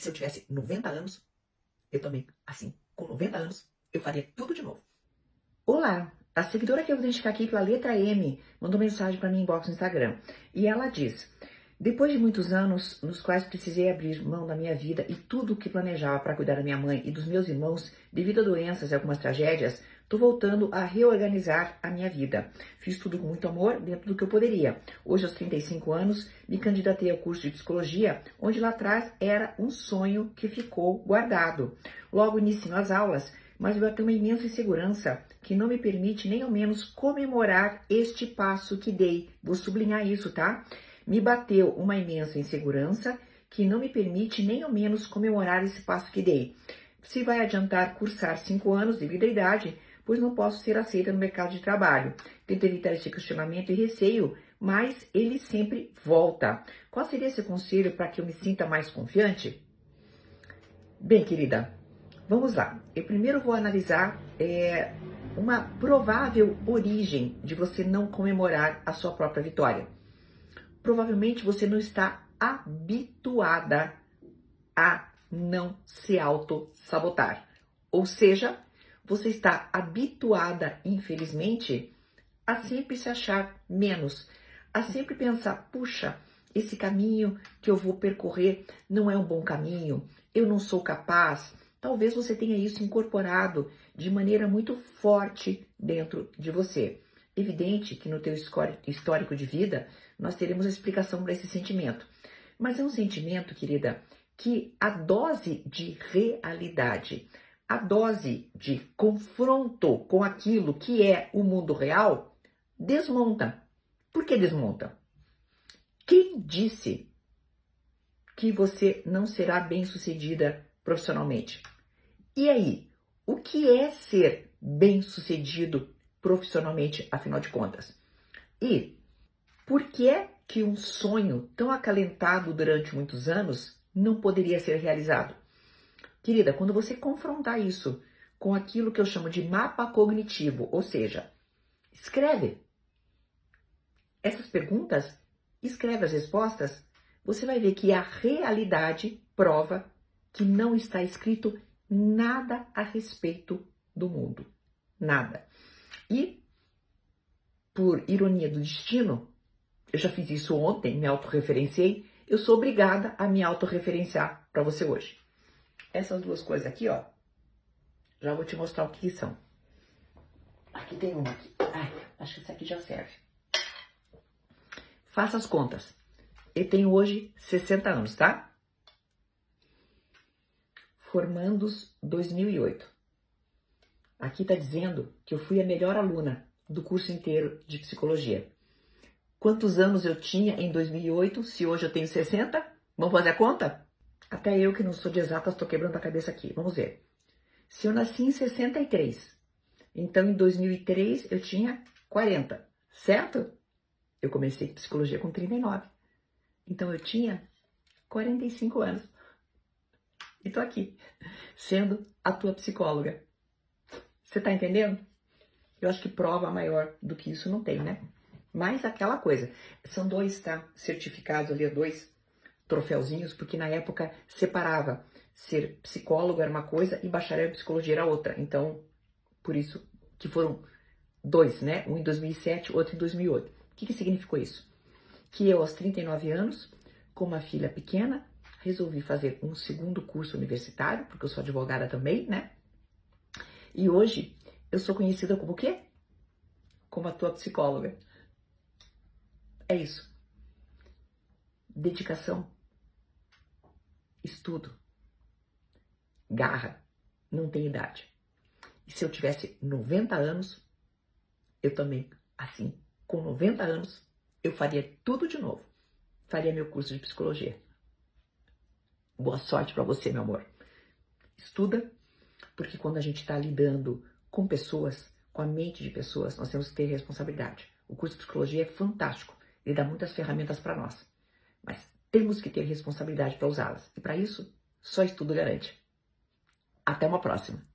Se eu tivesse 90 anos, eu também, assim, com 90 anos, eu faria tudo de novo. Olá, a seguidora que eu vou identificar aqui pela letra M mandou mensagem para mim inbox no Instagram. E ela diz: Depois de muitos anos nos quais precisei abrir mão da minha vida e tudo o que planejava para cuidar da minha mãe e dos meus irmãos, devido a doenças e algumas tragédias, Tô voltando a reorganizar a minha vida. Fiz tudo com muito amor, dentro do que eu poderia. Hoje, aos 35 anos, me candidatei ao curso de psicologia, onde lá atrás era um sonho que ficou guardado. Logo inicio as aulas, mas eu tenho uma imensa insegurança que não me permite nem ao menos comemorar este passo que dei. Vou sublinhar isso, tá? Me bateu uma imensa insegurança que não me permite nem ao menos comemorar esse passo que dei. Se vai adiantar cursar cinco anos devido à idade, pois não posso ser aceita no mercado de trabalho. Tento evitar este questionamento e receio, mas ele sempre volta. Qual seria seu conselho para que eu me sinta mais confiante? Bem, querida, vamos lá. Eu primeiro vou analisar é, uma provável origem de você não comemorar a sua própria vitória. Provavelmente você não está habituada a não se auto-sabotar. Ou seja, você está habituada, infelizmente, a sempre se achar menos, a sempre pensar: puxa, esse caminho que eu vou percorrer não é um bom caminho, eu não sou capaz. Talvez você tenha isso incorporado de maneira muito forte dentro de você. Evidente que no teu histórico de vida nós teremos a explicação para esse sentimento. Mas é um sentimento, querida, que a dose de realidade, a dose de confronto com aquilo que é o mundo real desmonta. Por que desmonta? Quem disse que você não será bem-sucedida profissionalmente? E aí, o que é ser bem-sucedido profissionalmente, afinal de contas? E por que é que um sonho tão acalentado durante muitos anos não poderia ser realizado? Querida, quando você confrontar isso com aquilo que eu chamo de mapa cognitivo, ou seja, escreve essas perguntas, escreve as respostas, você vai ver que a realidade prova que não está escrito nada a respeito do mundo. Nada. E, por ironia do destino, eu já fiz isso ontem, me autorreferenciei, eu sou obrigada a me autorreferenciar para você hoje. Essas duas coisas aqui, ó, já vou te mostrar o que são. Aqui tem uma aqui. Ai, acho que essa aqui já serve. Faça as contas. Eu tenho hoje 60 anos, tá? Formandos 2008. Aqui tá dizendo que eu fui a melhor aluna do curso inteiro de psicologia. Quantos anos eu tinha em 2008, se hoje eu tenho 60? Vamos fazer a conta? Até eu que não sou de exatas estou quebrando a cabeça aqui. Vamos ver. Se eu nasci em 63, então em 2003 eu tinha 40, certo? Eu comecei psicologia com 39. Então eu tinha 45 anos. E tô aqui, sendo a tua psicóloga. Você tá entendendo? Eu acho que prova maior do que isso não tem, né? Mas aquela coisa, são dois, tá? Certificados ali, dois troféuzinhos, porque na época separava. Ser psicólogo era uma coisa e bacharel em psicologia era outra. Então, por isso que foram dois, né? Um em 2007, outro em 2008. O que, que significou isso? Que eu, aos 39 anos, com uma filha pequena, resolvi fazer um segundo curso universitário, porque eu sou advogada também, né? E hoje eu sou conhecida como o quê? Como a tua psicóloga. É isso. Dedicação estudo, garra, não tem idade. E se eu tivesse 90 anos, eu também, assim, com 90 anos, eu faria tudo de novo. Faria meu curso de psicologia. Boa sorte para você, meu amor. Estuda, porque quando a gente está lidando com pessoas, com a mente de pessoas, nós temos que ter responsabilidade. O curso de psicologia é fantástico, ele dá muitas ferramentas para nós. Mas temos que ter responsabilidade para usá-las. E para isso, só estudo garante. Até uma próxima!